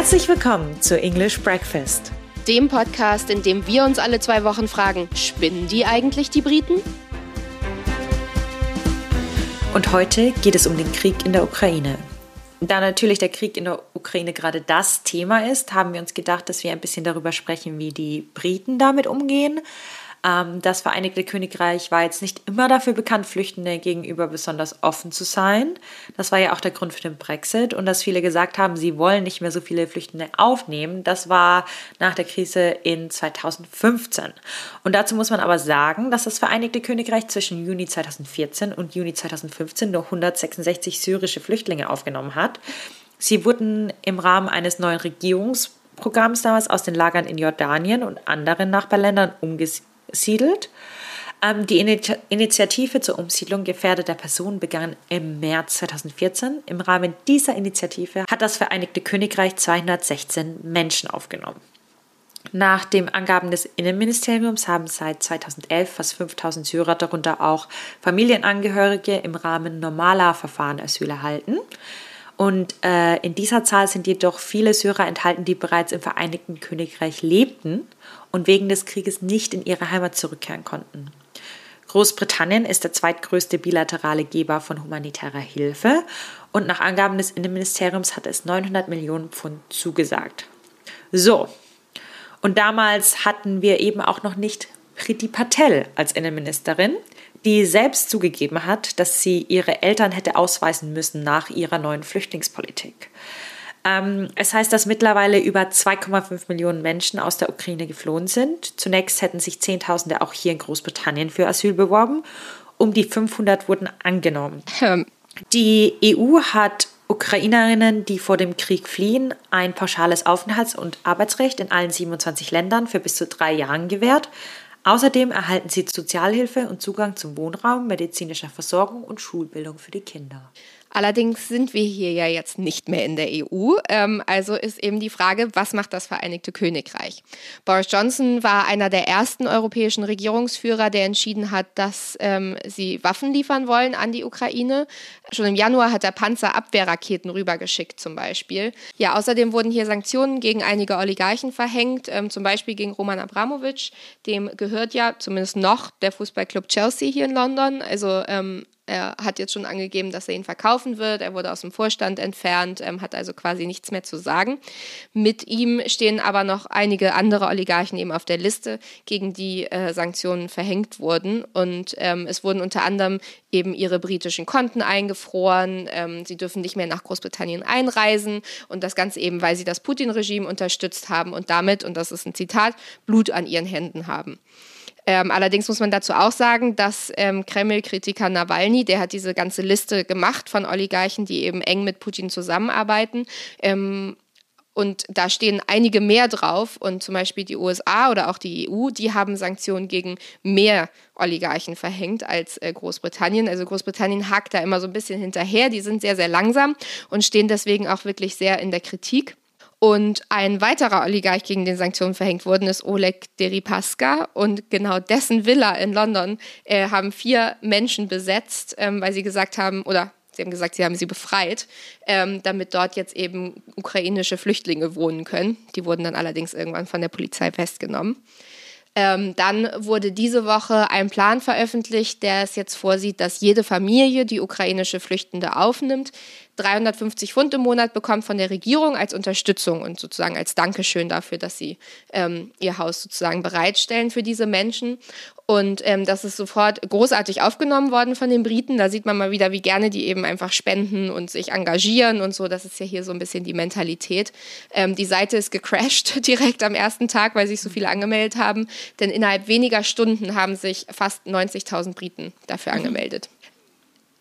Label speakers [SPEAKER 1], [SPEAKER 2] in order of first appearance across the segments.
[SPEAKER 1] Herzlich willkommen zu English Breakfast,
[SPEAKER 2] dem Podcast, in dem wir uns alle zwei Wochen fragen, spinnen die eigentlich die Briten?
[SPEAKER 1] Und heute geht es um den Krieg in der Ukraine. Da natürlich der Krieg in der Ukraine gerade das Thema ist, haben wir uns gedacht, dass wir ein bisschen darüber sprechen, wie die Briten damit umgehen, das Vereinigte Königreich war jetzt nicht immer dafür bekannt, Flüchtende gegenüber besonders offen zu sein. Das war ja auch der Grund für den Brexit und dass viele gesagt haben, sie wollen nicht mehr so viele Flüchtende aufnehmen. Das war nach der Krise in 2015. Und dazu muss man aber sagen, dass das Vereinigte Königreich zwischen Juni 2014 und Juni 2015 nur 166 syrische Flüchtlinge aufgenommen hat. Sie wurden im Rahmen eines neuen Regierungsprogramms damals aus den Lagern in Jordanien und anderen Nachbarländern umgesiedelt siedelt. Ähm, die Initiative zur Umsiedlung gefährdeter Personen begann im März 2014. Im Rahmen dieser Initiative hat das Vereinigte Königreich 216 Menschen aufgenommen. Nach den Angaben des Innenministeriums haben seit 2011 fast 5000 Syrer, darunter auch Familienangehörige, im Rahmen normaler Verfahren Asyl erhalten. Und äh, in dieser Zahl sind jedoch viele Syrer enthalten, die bereits im Vereinigten Königreich lebten und wegen des Krieges nicht in ihre Heimat zurückkehren konnten. Großbritannien ist der zweitgrößte bilaterale Geber von humanitärer Hilfe und nach Angaben des Innenministeriums hat es 900 Millionen Pfund zugesagt. So, und damals hatten wir eben auch noch nicht Priti Patel als Innenministerin die selbst zugegeben hat, dass sie ihre Eltern hätte ausweisen müssen nach ihrer neuen Flüchtlingspolitik. Ähm, es heißt, dass mittlerweile über 2,5 Millionen Menschen aus der Ukraine geflohen sind. Zunächst hätten sich Zehntausende auch hier in Großbritannien für Asyl beworben. Um die 500 wurden angenommen. Hm. Die EU hat Ukrainerinnen, die vor dem Krieg fliehen, ein pauschales Aufenthalts- und Arbeitsrecht in allen 27 Ländern für bis zu drei Jahren gewährt. Außerdem erhalten sie Sozialhilfe und Zugang zum Wohnraum, medizinischer Versorgung und Schulbildung für die Kinder.
[SPEAKER 2] Allerdings sind wir hier ja jetzt nicht mehr in der EU. Ähm, also ist eben die Frage, was macht das Vereinigte Königreich? Boris Johnson war einer der ersten europäischen Regierungsführer, der entschieden hat, dass ähm, sie Waffen liefern wollen an die Ukraine. Schon im Januar hat er Panzerabwehrraketen rübergeschickt zum Beispiel. Ja, außerdem wurden hier Sanktionen gegen einige Oligarchen verhängt, ähm, zum Beispiel gegen Roman Abramowitsch. Dem gehört ja zumindest noch der Fußballclub Chelsea hier in London. Also ähm, er hat jetzt schon angegeben, dass er ihn verkaufen wird. Er wurde aus dem Vorstand entfernt, ähm, hat also quasi nichts mehr zu sagen. Mit ihm stehen aber noch einige andere Oligarchen eben auf der Liste, gegen die äh, Sanktionen verhängt wurden. Und ähm, es wurden unter anderem eben ihre britischen Konten eingefroren. Ähm, sie dürfen nicht mehr nach Großbritannien einreisen. Und das Ganze eben, weil sie das Putin-Regime unterstützt haben und damit, und das ist ein Zitat, Blut an ihren Händen haben. Ähm, allerdings muss man dazu auch sagen, dass ähm, Kreml-Kritiker Nawalny, der hat diese ganze Liste gemacht von Oligarchen, die eben eng mit Putin zusammenarbeiten. Ähm, und da stehen einige mehr drauf. Und zum Beispiel die USA oder auch die EU, die haben Sanktionen gegen mehr Oligarchen verhängt als äh, Großbritannien. Also Großbritannien hakt da immer so ein bisschen hinterher. Die sind sehr, sehr langsam und stehen deswegen auch wirklich sehr in der Kritik. Und ein weiterer Oligarch, gegen den Sanktionen verhängt wurden, ist Oleg Deripaska. Und genau dessen Villa in London äh, haben vier Menschen besetzt, ähm, weil sie gesagt haben, oder sie haben gesagt, sie haben sie befreit, ähm, damit dort jetzt eben ukrainische Flüchtlinge wohnen können. Die wurden dann allerdings irgendwann von der Polizei festgenommen. Ähm, dann wurde diese Woche ein Plan veröffentlicht, der es jetzt vorsieht, dass jede Familie, die ukrainische Flüchtende aufnimmt, 350 Pfund im Monat bekommt von der Regierung als Unterstützung und sozusagen als Dankeschön dafür, dass sie ähm, ihr Haus sozusagen bereitstellen für diese Menschen. Und ähm, das ist sofort großartig aufgenommen worden von den Briten. Da sieht man mal wieder, wie gerne die eben einfach spenden und sich engagieren und so. Das ist ja hier so ein bisschen die Mentalität. Ähm, die Seite ist gecrashed direkt am ersten Tag, weil sich so viele angemeldet haben. Denn innerhalb weniger Stunden haben sich fast 90.000 Briten dafür mhm. angemeldet.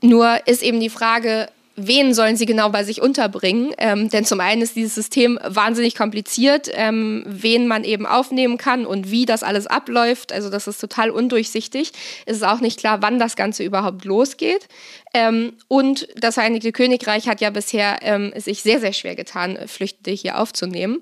[SPEAKER 2] Nur ist eben die Frage, wen sollen sie genau bei sich unterbringen. Ähm, denn zum einen ist dieses System wahnsinnig kompliziert, ähm, wen man eben aufnehmen kann und wie das alles abläuft. Also das ist total undurchsichtig. Es ist auch nicht klar, wann das Ganze überhaupt losgeht. Ähm, und das Vereinigte Königreich hat ja bisher ähm, sich sehr, sehr schwer getan, Flüchtende hier aufzunehmen.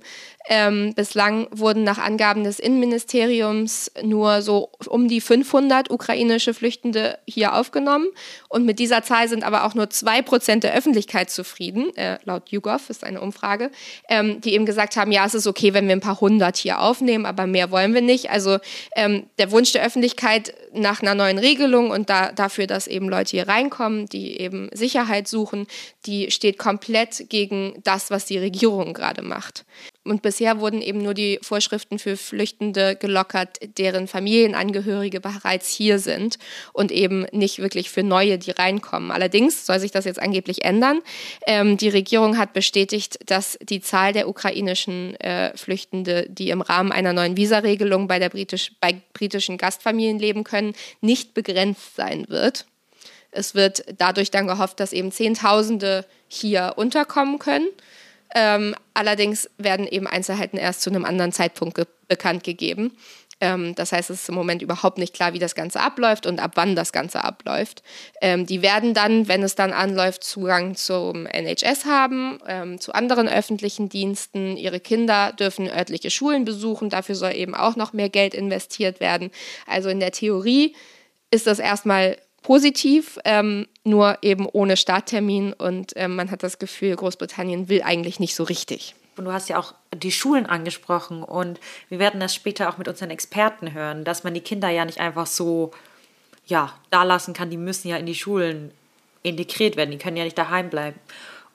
[SPEAKER 2] Ähm, bislang wurden nach Angaben des Innenministeriums nur so um die 500 ukrainische Flüchtende hier aufgenommen. Und mit dieser Zahl sind aber auch nur zwei Prozent der Öffentlichkeit zufrieden, äh, laut YouGov ist eine Umfrage, ähm, die eben gesagt haben, ja, es ist okay, wenn wir ein paar hundert hier aufnehmen, aber mehr wollen wir nicht. Also ähm, der Wunsch der Öffentlichkeit nach einer neuen Regelung und da, dafür, dass eben Leute hier reinkommen, die eben Sicherheit suchen, die steht komplett gegen das, was die Regierung gerade macht. Und bisher wurden eben nur die Vorschriften für Flüchtende gelockert, deren Familienangehörige bereits hier sind und eben nicht wirklich für neue, die reinkommen. Allerdings soll sich das jetzt angeblich ändern. Ähm, die Regierung hat bestätigt, dass die Zahl der ukrainischen äh, Flüchtende, die im Rahmen einer neuen Visaregelung bei, Britisch, bei britischen Gastfamilien leben können, nicht begrenzt sein wird. Es wird dadurch dann gehofft, dass eben Zehntausende hier unterkommen können. Ähm, allerdings werden eben Einzelheiten erst zu einem anderen Zeitpunkt ge bekannt gegeben. Ähm, das heißt, es ist im Moment überhaupt nicht klar, wie das Ganze abläuft und ab wann das Ganze abläuft. Ähm, die werden dann, wenn es dann anläuft, Zugang zum NHS haben, ähm, zu anderen öffentlichen Diensten. Ihre Kinder dürfen örtliche Schulen besuchen. Dafür soll eben auch noch mehr Geld investiert werden. Also in der Theorie ist das erstmal positiv, ähm, nur eben ohne Starttermin. Und ähm, man hat das Gefühl, Großbritannien will eigentlich nicht so richtig.
[SPEAKER 1] Und du hast ja auch die Schulen angesprochen und wir werden das später auch mit unseren Experten hören, dass man die Kinder ja nicht einfach so ja, da lassen kann. Die müssen ja in die Schulen integriert werden, die können ja nicht daheim bleiben.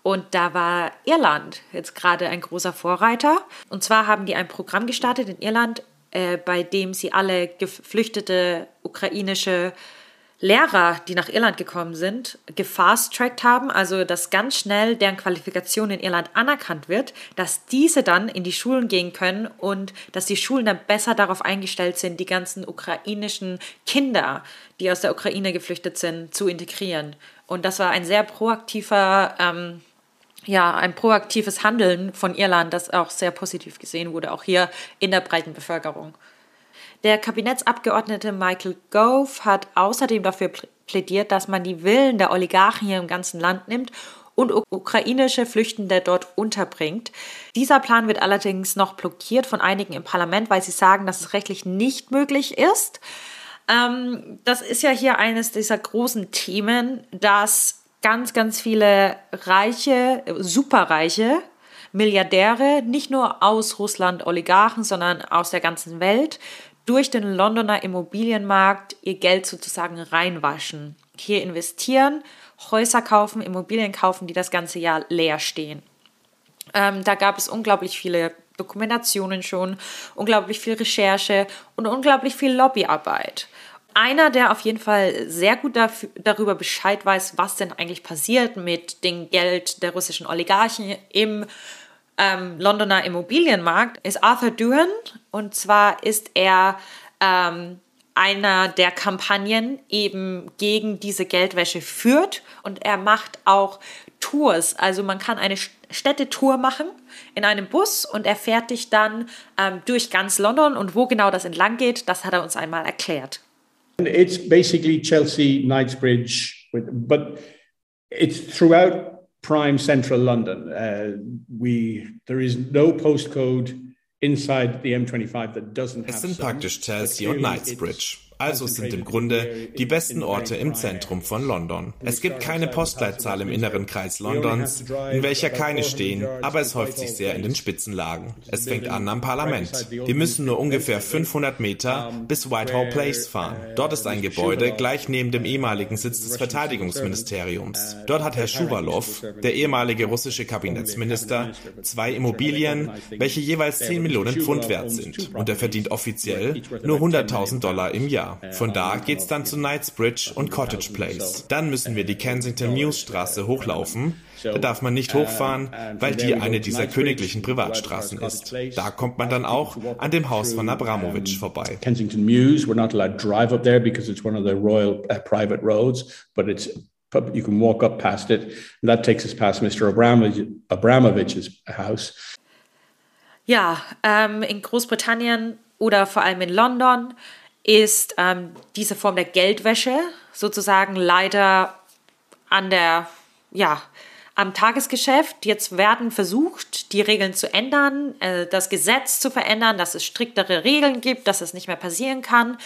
[SPEAKER 1] Und da war Irland jetzt gerade ein großer Vorreiter. Und zwar haben die ein Programm gestartet in Irland, äh, bei dem sie alle geflüchtete ukrainische Lehrer, die nach Irland gekommen sind, gefast-tracked haben, also dass ganz schnell deren Qualifikation in Irland anerkannt wird, dass diese dann in die Schulen gehen können und dass die Schulen dann besser darauf eingestellt sind, die ganzen ukrainischen Kinder, die aus der Ukraine geflüchtet sind, zu integrieren. Und das war ein sehr proaktiver, ähm, ja, ein proaktives Handeln von Irland, das auch sehr positiv gesehen wurde, auch hier in der breiten Bevölkerung. Der Kabinettsabgeordnete Michael Gove hat außerdem dafür plädiert, dass man die Willen der Oligarchen hier im ganzen Land nimmt und ukrainische Flüchtende dort unterbringt. Dieser Plan wird allerdings noch blockiert von einigen im Parlament, weil sie sagen, dass es rechtlich nicht möglich ist. Ähm, das ist ja hier eines dieser großen Themen, dass ganz, ganz viele reiche, superreiche Milliardäre, nicht nur aus Russland Oligarchen, sondern aus der ganzen Welt, durch den Londoner Immobilienmarkt ihr Geld sozusagen reinwaschen. Hier investieren, Häuser kaufen, Immobilien kaufen, die das ganze Jahr leer stehen. Ähm, da gab es unglaublich viele Dokumentationen schon, unglaublich viel Recherche und unglaublich viel Lobbyarbeit. Einer, der auf jeden Fall sehr gut dafür, darüber Bescheid weiß, was denn eigentlich passiert mit dem Geld der russischen Oligarchen im ähm, Londoner Immobilienmarkt ist Arthur Duhan. Und zwar ist er ähm, einer der Kampagnen eben gegen diese Geldwäsche führt und er macht auch Tours. Also man kann eine Städtetour machen in einem Bus und er fährt dich dann ähm, durch ganz London und wo genau das entlang geht, das hat er uns einmal erklärt.
[SPEAKER 3] It's basically Chelsea, Knightsbridge, but it's throughout prime central London. Uh, we there is no postcode inside the M25 that doesn't have.
[SPEAKER 4] Sind praktisch Chelsea und Knightsbridge. Also sind im Grunde die besten Orte im Zentrum von London. Es gibt keine Postleitzahl im inneren Kreis Londons, in welcher keine stehen, aber es häuft sich sehr in den Spitzenlagen. Es fängt an am Parlament. Wir müssen nur ungefähr 500 Meter bis Whitehall Place fahren. Dort ist ein Gebäude gleich neben dem ehemaligen Sitz des Verteidigungsministeriums. Dort hat Herr Schuwalow, der ehemalige russische Kabinettsminister, zwei Immobilien, welche jeweils 10 Millionen Pfund wert sind. Und er verdient offiziell nur 100.000 Dollar im Jahr. Von da geht's dann zu Knightsbridge und Cottage Place. Dann müssen wir die Kensington Mews Straße hochlaufen. Da darf man nicht hochfahren, weil die eine dieser königlichen Privatstraßen ist. Da kommt man dann auch an dem Haus von Abramowitsch vorbei.
[SPEAKER 3] Kensington Mews, we're not allowed to drive up there because it's one of the royal uh, private roads, but it's you can walk up past it. And that takes us past Mr. Abramovich, Abramovich's house.
[SPEAKER 1] Ja, ähm, in Großbritannien oder vor allem in London ist ähm, diese Form der Geldwäsche sozusagen leider an der, ja, am Tagesgeschäft. Jetzt werden versucht, die Regeln zu ändern, äh, das Gesetz zu verändern, dass es striktere Regeln gibt, dass es nicht mehr passieren kann.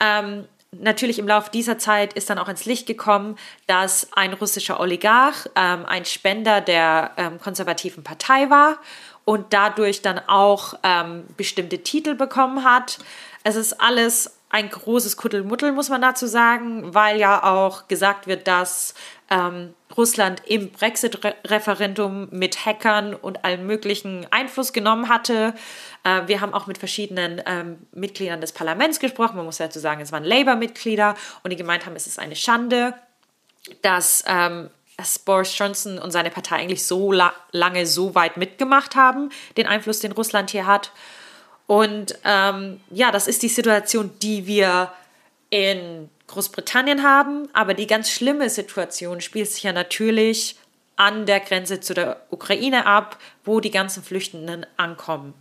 [SPEAKER 1] Ähm, natürlich im Laufe dieser Zeit ist dann auch ins Licht gekommen, dass ein russischer Oligarch ähm, ein Spender der ähm, konservativen Partei war und dadurch dann auch ähm, bestimmte Titel bekommen hat. Es ist alles ein großes Kuddelmuddel, muss man dazu sagen, weil ja auch gesagt wird, dass ähm, Russland im Brexit-Referendum mit Hackern und allem möglichen Einfluss genommen hatte. Äh, wir haben auch mit verschiedenen ähm, Mitgliedern des Parlaments gesprochen. Man muss dazu sagen, es waren Labour-Mitglieder und die gemeint haben, es ist eine Schande, dass, ähm, dass Boris Johnson und seine Partei eigentlich so la lange so weit mitgemacht haben, den Einfluss, den Russland hier hat. Und ähm, ja, das ist die Situation, die wir in Großbritannien haben. Aber die ganz schlimme Situation spielt sich ja natürlich an der Grenze zu der Ukraine ab, wo die ganzen Flüchtenden ankommen.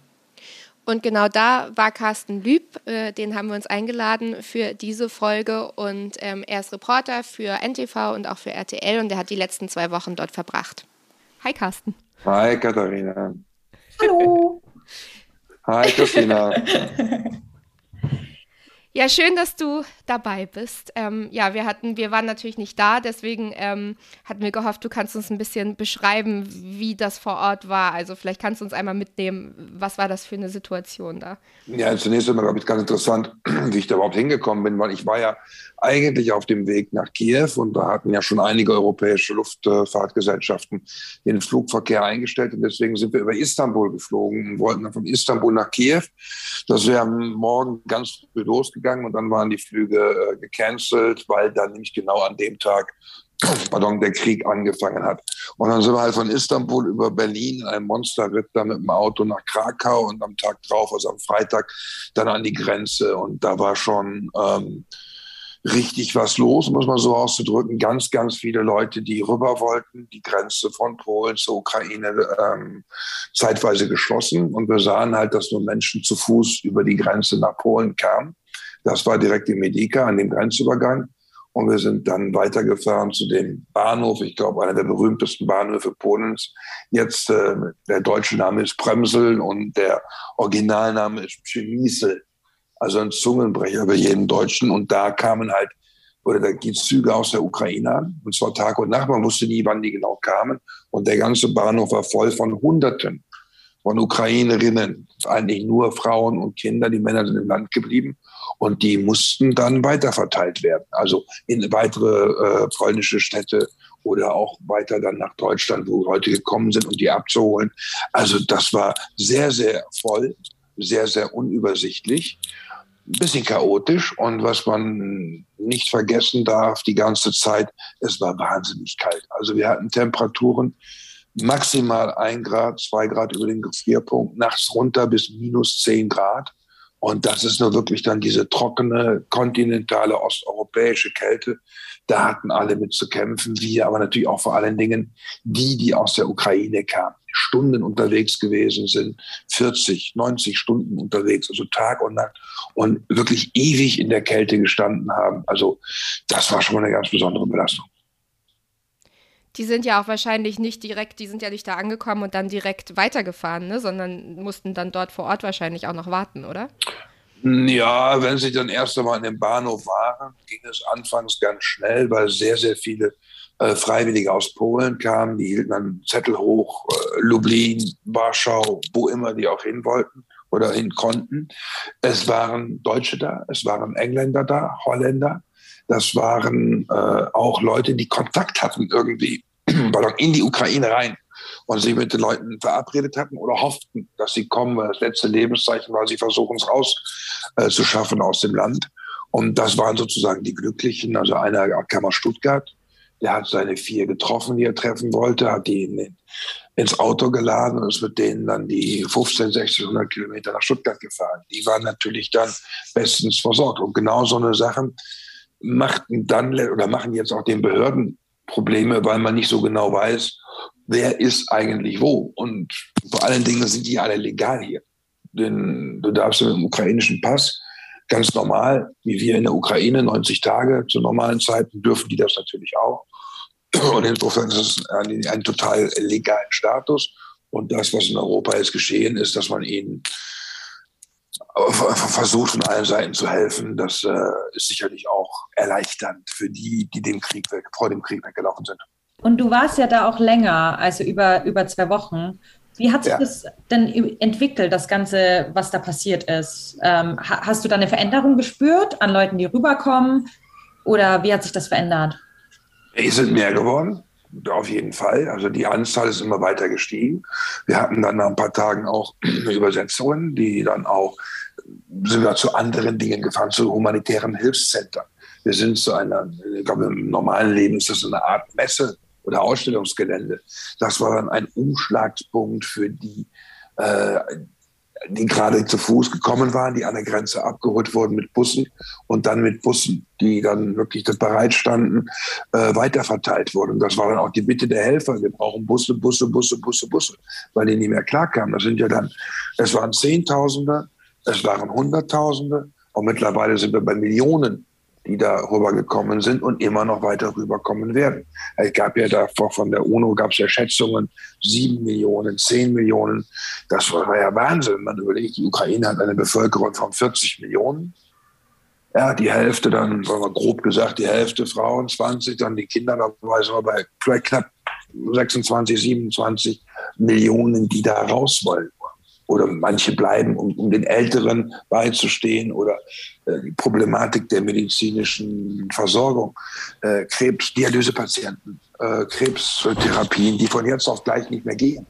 [SPEAKER 2] Und genau da war Carsten Lüb, äh, den haben wir uns eingeladen für diese Folge. Und ähm, er ist Reporter für NTV und auch für RTL und er hat die letzten zwei Wochen dort verbracht. Hi Carsten.
[SPEAKER 5] Hi Katharina.
[SPEAKER 1] Hallo.
[SPEAKER 5] Hi Christina.
[SPEAKER 2] Ja, schön, dass du dabei bist. Ähm, ja, wir hatten, wir waren natürlich nicht da, deswegen ähm, hatten wir gehofft, du kannst uns ein bisschen beschreiben, wie das vor Ort war. Also vielleicht kannst du uns einmal mitnehmen, was war das für eine Situation da?
[SPEAKER 5] Ja, zunächst einmal, glaube ich, ganz interessant, wie ich da überhaupt hingekommen bin, weil ich war ja eigentlich auf dem Weg nach Kiew und da hatten ja schon einige europäische Luftfahrtgesellschaften den Flugverkehr eingestellt und deswegen sind wir über Istanbul geflogen und wollten dann von Istanbul nach Kiew. Das wäre morgen ganz früh losgegangen und dann waren die Flüge äh, gecancelt, weil dann nämlich genau an dem Tag pardon, der Krieg angefangen hat. Und dann sind wir halt von Istanbul über Berlin in einem Monsterritt da mit dem Auto nach Krakau und am Tag drauf, also am Freitag, dann an die Grenze. Und da war schon ähm, richtig was los, muss man so auszudrücken. Ganz, ganz viele Leute, die rüber wollten, die Grenze von Polen zur Ukraine ähm, zeitweise geschlossen. Und wir sahen halt, dass nur Menschen zu Fuß über die Grenze nach Polen kamen. Das war direkt in Medika an dem Grenzübergang. Und wir sind dann weitergefahren zu dem Bahnhof, ich glaube, einer der berühmtesten Bahnhöfe Polens. Jetzt äh, der deutsche Name ist Premsel und der Originalname ist Pschenisel also ein Zungenbrecher bei jedem Deutschen. Und da kamen halt, oder da die Züge aus der Ukraine an, und zwar Tag und Nacht. Man wusste nie, wann die genau kamen. Und der ganze Bahnhof war voll von Hunderten von Ukrainerinnen, eigentlich nur Frauen und Kinder. Die Männer sind im Land geblieben und die mussten dann weiterverteilt werden. Also in weitere äh, polnische Städte oder auch weiter dann nach Deutschland, wo Leute gekommen sind, um die abzuholen. Also das war sehr, sehr voll, sehr, sehr unübersichtlich ein bisschen chaotisch und was man nicht vergessen darf, die ganze Zeit, es war wahnsinnig kalt. Also wir hatten Temperaturen maximal ein Grad, zwei Grad über den Gefrierpunkt, nachts runter bis minus zehn Grad. Und das ist nur wirklich dann diese trockene, kontinentale osteuropäische Kälte. Da hatten alle mit zu kämpfen, wir, aber natürlich auch vor allen Dingen die, die aus der Ukraine kamen. Stunden unterwegs gewesen sind, 40, 90 Stunden unterwegs, also Tag und Nacht und wirklich ewig in der Kälte gestanden haben. Also das war schon eine ganz besondere Belastung.
[SPEAKER 2] Die sind ja auch wahrscheinlich nicht direkt, die sind ja nicht da angekommen und dann direkt weitergefahren, ne? sondern mussten dann dort vor Ort wahrscheinlich auch noch warten, oder?
[SPEAKER 5] Ja, wenn sie dann erst einmal in dem Bahnhof waren, ging es anfangs ganz schnell, weil sehr, sehr viele äh, Freiwillige aus Polen kamen. Die hielten dann Zettel hoch, äh, Lublin, Warschau, wo immer die auch hin wollten oder hin konnten. Es waren Deutsche da, es waren Engländer da, Holländer. Das waren äh, auch Leute, die Kontakt hatten irgendwie in die Ukraine rein und sich mit den Leuten verabredet hatten oder hofften, dass sie kommen, weil das letzte Lebenszeichen war, sie versuchen es rauszuschaffen äh, aus dem Land. Und das waren sozusagen die Glücklichen. Also einer kam aus Stuttgart, der hat seine vier getroffen, die er treffen wollte, hat die in, ins Auto geladen und ist mit denen dann die 15, 1600 Kilometer nach Stuttgart gefahren. Die waren natürlich dann bestens versorgt. Und genau so eine Sachen machten dann oder machen jetzt auch den Behörden Probleme, weil man nicht so genau weiß, wer ist eigentlich wo. Und vor allen Dingen sind die alle legal hier. Denn du darfst mit dem ukrainischen Pass ganz normal, wie wir in der Ukraine, 90 Tage zu normalen Zeiten, dürfen die das natürlich auch. Und insofern ist es ein, ein total legalen Status. Und das, was in Europa jetzt geschehen ist, dass man ihnen versucht von allen Seiten zu helfen, das äh, ist sicherlich auch erleichternd für die, die dem Krieg weg, vor dem Krieg weggelaufen sind.
[SPEAKER 1] Und du warst ja da auch länger, also über, über zwei Wochen. Wie hat sich ja. das denn entwickelt, das Ganze, was da passiert ist? Ähm, hast du da eine Veränderung gespürt an Leuten, die rüberkommen? Oder wie hat sich das verändert?
[SPEAKER 5] Es sind mehr geworden, auf jeden Fall. Also die Anzahl ist immer weiter gestiegen. Wir hatten dann nach ein paar Tagen auch Übersetzungen, die dann auch sind wir zu anderen Dingen gefahren, zu humanitären Hilfszentren. Wir sind zu einer, ich glaube, im normalen Leben ist das eine Art Messe oder Ausstellungsgelände. Das war dann ein Umschlagspunkt für die, äh, die gerade zu Fuß gekommen waren, die an der Grenze abgeholt wurden mit Bussen und dann mit Bussen, die dann wirklich bereit standen, äh, weiterverteilt wurden. Das war dann auch die Bitte der Helfer. Wir brauchen Busse, Busse, Busse, Busse, Busse, weil die nicht mehr klarkamen. Das sind ja dann, es waren Zehntausende, es waren Hunderttausende und mittlerweile sind wir bei Millionen die da rübergekommen sind und immer noch weiter rüberkommen werden. Es gab ja davor von der UNO gab es ja Schätzungen, sieben Millionen, zehn Millionen. Das war ja Wahnsinn. Man überlegt, die Ukraine hat eine Bevölkerung von 40 Millionen. Ja, die Hälfte dann, sagen wir grob gesagt, die Hälfte Frauen, 20, dann die Kinder, da sind wir bei knapp 26, 27 Millionen, die da raus wollen oder manche bleiben, um, um den Älteren beizustehen oder äh, die Problematik der medizinischen Versorgung, äh, Krebs, Dialysepatienten, äh, Krebstherapien, die von jetzt auf gleich nicht mehr gehen,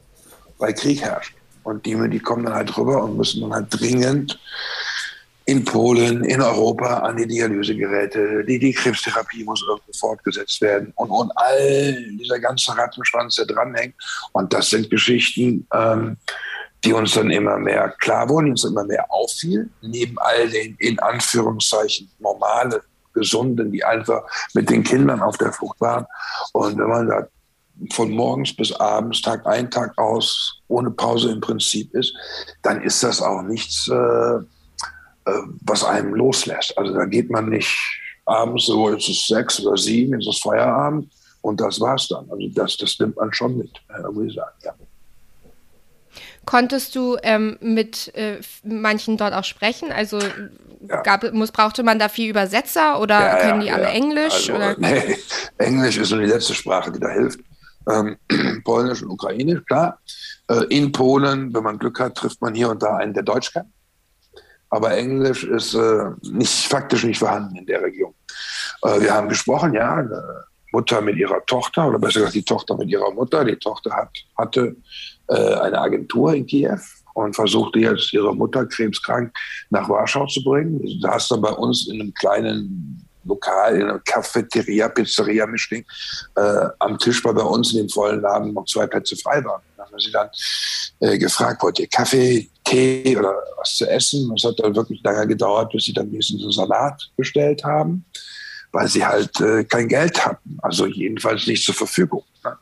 [SPEAKER 5] weil Krieg herrscht. Und die, die kommen dann halt rüber und müssen dann halt dringend in Polen, in Europa an die Dialysegeräte, die, die Krebstherapie muss irgendwie fortgesetzt werden und, und all dieser ganze Rattenschwanz, der dranhängt. Und das sind Geschichten, ähm, die uns dann immer mehr klar wurden, uns immer mehr auffiel, neben all den in Anführungszeichen normale, gesunden, die einfach mit den Kindern auf der Flucht waren. Und wenn man da von morgens bis abends, Tag ein, Tag aus, ohne Pause im Prinzip ist, dann ist das auch nichts, äh, äh, was einem loslässt. Also da geht man nicht abends, so jetzt ist sechs oder sieben, jetzt ist Feierabend und das war's dann. Also das, das nimmt man schon mit, äh, würde ich sagen, ja.
[SPEAKER 2] Konntest du ähm, mit äh, manchen dort auch sprechen? Also ja. gab, muss, brauchte man da viel Übersetzer oder ja, können die alle Englisch? Also,
[SPEAKER 5] nee, Englisch ist nur die letzte Sprache, die da hilft. Ähm, Polnisch und Ukrainisch, klar. Äh, in Polen, wenn man Glück hat, trifft man hier und da einen, der Deutsch kann. Aber Englisch ist äh, nicht, faktisch nicht vorhanden in der Region. Äh, wir haben gesprochen, ja, eine Mutter mit ihrer Tochter, oder besser gesagt die Tochter mit ihrer Mutter. Die Tochter hat, hatte eine Agentur in Kiew und versuchte jetzt ihre Mutter krebskrank nach Warschau zu bringen. Sie saß dann bei uns in einem kleinen Lokal, in einer Cafeteria, Pizzeria Mischling, äh, am Tisch, weil bei uns in dem vollen Laden noch zwei Plätze frei waren. Dann haben wir sie dann äh, gefragt, wollt ihr Kaffee, Tee oder was zu essen? Und es hat dann wirklich lange gedauert, bis sie dann einen Salat bestellt haben, weil sie halt äh, kein Geld hatten, also jedenfalls nicht zur Verfügung. Ne?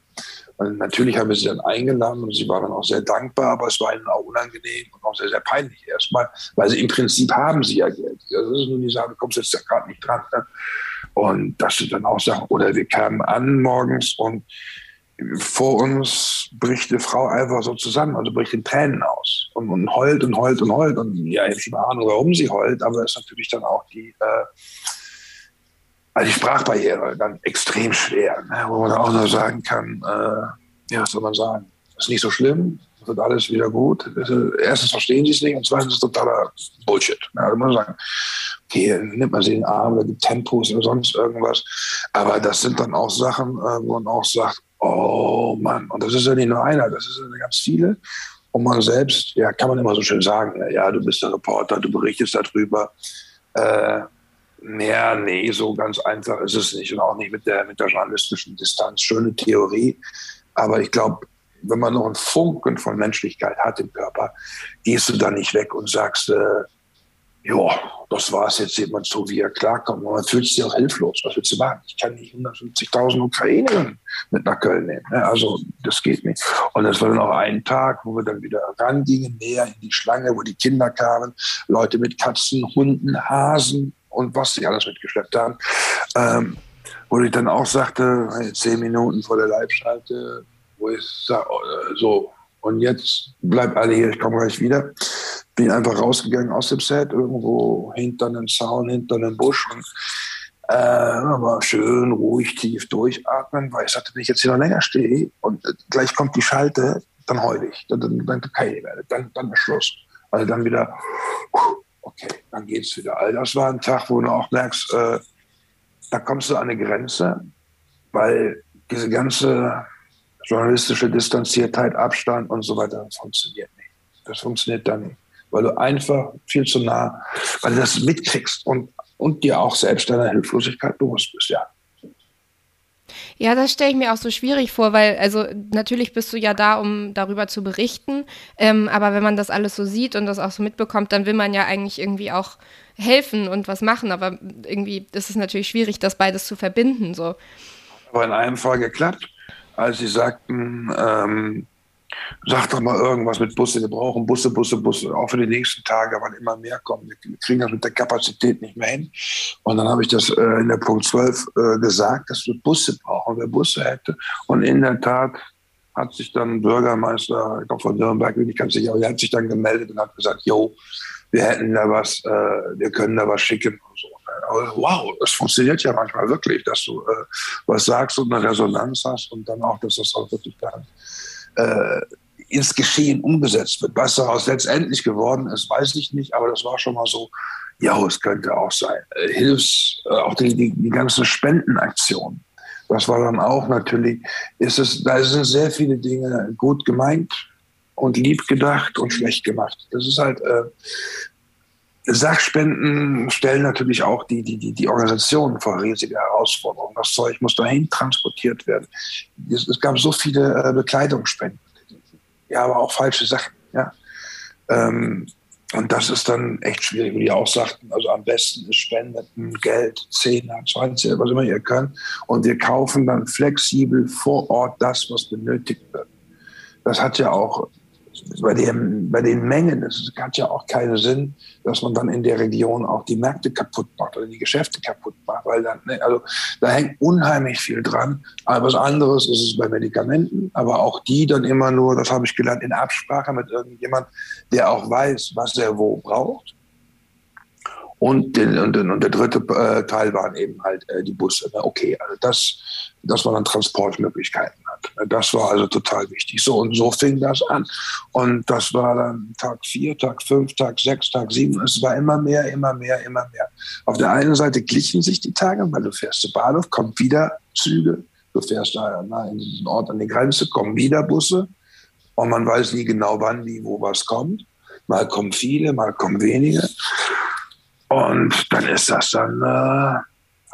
[SPEAKER 5] Natürlich haben wir sie dann eingeladen und sie war dann auch sehr dankbar, aber es war ihnen auch unangenehm und auch sehr, sehr peinlich erstmal, weil sie im Prinzip haben sie ja Geld. Das ist nur die Sache, du kommst jetzt ja gerade nicht dran. Ne? Und das sind dann auch Sachen. Oder wir kamen an morgens und vor uns bricht die Frau einfach so zusammen, also bricht in Tränen aus und, und heult und heult und heult. Und ja, ich habe schon eine Ahnung, warum sie heult, aber es ist natürlich dann auch die, äh, also die Sprachbarriere dann extrem schwer, ne, wo man auch nur sagen kann, äh, ja, was soll man sagen, ist nicht so schlimm, wird alles wieder gut. Erstens verstehen sie es nicht und zweitens ist es totaler Bullshit. Da muss man sagen, okay, nimmt man sie in den Arm oder gibt Tempos oder sonst irgendwas. Aber das sind dann auch Sachen, äh, wo man auch sagt, oh Mann, und das ist ja nicht nur einer, das sind ja ganz viele. Und man selbst, ja, kann man immer so schön sagen, ja, du bist der Reporter, du berichtest darüber. Äh, ja, nee, so ganz einfach ist es nicht und auch nicht mit der, mit der journalistischen Distanz. Schöne Theorie, aber ich glaube, wenn man noch einen Funken von Menschlichkeit hat im Körper, gehst du da nicht weg und sagst, äh, ja, das war es jetzt jemand so, wie er klarkommt. Man fühlt sich auch hilflos. Was willst du machen? Ich kann nicht 150.000 Ukrainerinnen mit nach Köln nehmen. Ne? Also, das geht nicht. Und das war dann auch ein Tag, wo wir dann wieder rangingen, näher in die Schlange, wo die Kinder kamen, Leute mit Katzen, Hunden, Hasen, und was sie alles mitgeschleppt haben. Ähm, wo ich dann auch sagte, zehn Minuten vor der Live-Schalte, wo ich sage, äh, so, und jetzt bleibt alle hier, ich komme gleich wieder. Bin einfach rausgegangen aus dem Set, irgendwo hinter einem Zaun, hinter einem Busch und äh, aber schön ruhig tief durchatmen, weil ich sagte, wenn ich jetzt hier noch länger stehe und gleich kommt die Schalte, dann heule ich, dann, dann, dann kann ich nicht dann, dann ist Schluss. Also dann wieder, okay, dann geht's wieder. Also das war ein Tag, wo du auch merkst, äh, da kommst du an eine Grenze, weil diese ganze journalistische Distanziertheit, Abstand und so weiter funktioniert nicht. Das funktioniert dann nicht, weil du einfach viel zu nah, weil du das mitkriegst und, und dir auch selbst deiner Hilflosigkeit bewusst bist, ja.
[SPEAKER 2] Ja, das stelle ich mir auch so schwierig vor, weil, also natürlich bist du ja da, um darüber zu berichten, ähm, aber wenn man das alles so sieht und das auch so mitbekommt, dann will man ja eigentlich irgendwie auch helfen und was machen, aber irgendwie ist es natürlich schwierig, das beides zu verbinden. So.
[SPEAKER 5] Aber in einem Fall geklappt, als sie sagten, ähm, sag doch mal irgendwas mit Busse, wir brauchen Busse, Busse, Busse, auch für die nächsten Tage, weil immer mehr kommen. Wir kriegen das mit der Kapazität nicht mehr hin. Und dann habe ich das äh, in der Punkt 12 äh, gesagt, dass wir Busse brauchen, wer Busse hätte. Und in der Tat hat sich dann Bürgermeister, ich glaube von Nürnberg, bin ich ganz sicher, aber er hat sich dann gemeldet und hat gesagt, jo, wir hätten da was, äh, wir können da was schicken und so. wow, das funktioniert ja manchmal wirklich, dass du äh, was sagst und eine Resonanz hast und dann auch, dass das auch wirklich dann äh, ins Geschehen umgesetzt wird. Was daraus letztendlich geworden ist, weiß ich nicht, aber das war schon mal so, ja, es könnte auch sein. Äh, Hilfs, äh, auch die, die, die ganzen Spendenaktionen. Das war dann auch natürlich, ist es, da sind sehr viele Dinge gut gemeint, und lieb gedacht und schlecht gemacht. Das ist halt, äh, Sachspenden stellen natürlich auch die, die, die, die Organisationen vor riesige Herausforderungen. Das Zeug muss dahin transportiert werden. Es, es gab so viele äh, Bekleidungsspenden. Ja, aber auch falsche Sachen. Ja. Ähm, und das ist dann echt schwierig, wie die auch sagten. Also am besten ist Spendeten Geld, 10, 20, was immer ihr könnt. Und wir kaufen dann flexibel vor Ort das, was benötigt wird. Das hat ja auch bei, dem, bei den Mengen, es hat ja auch keinen Sinn, dass man dann in der Region auch die Märkte kaputt macht oder die Geschäfte kaputt macht, weil dann, ne, also da hängt unheimlich viel dran. Aber was anderes ist es bei Medikamenten, aber auch die dann immer nur, das habe ich gelernt, in Absprache mit irgendjemand, der auch weiß, was er wo braucht. Und, den, und, den, und der dritte äh, Teil waren eben halt äh, die Busse. Ne? Okay, also das, dass man dann Transportmöglichkeiten hat. Das war also total wichtig. So und so fing das an. Und das war dann Tag vier, Tag fünf, Tag sechs, Tag sieben. Es war immer mehr, immer mehr, immer mehr. Auf der einen Seite glichen sich die Tage, weil du fährst zu Bahnhof, kommt wieder Züge. Du fährst da in diesen Ort an die Grenze, kommen wieder Busse. Und man weiß nie genau, wann, wie, wo was kommt. Mal kommen viele, mal kommen wenige. Und dann ist das dann äh,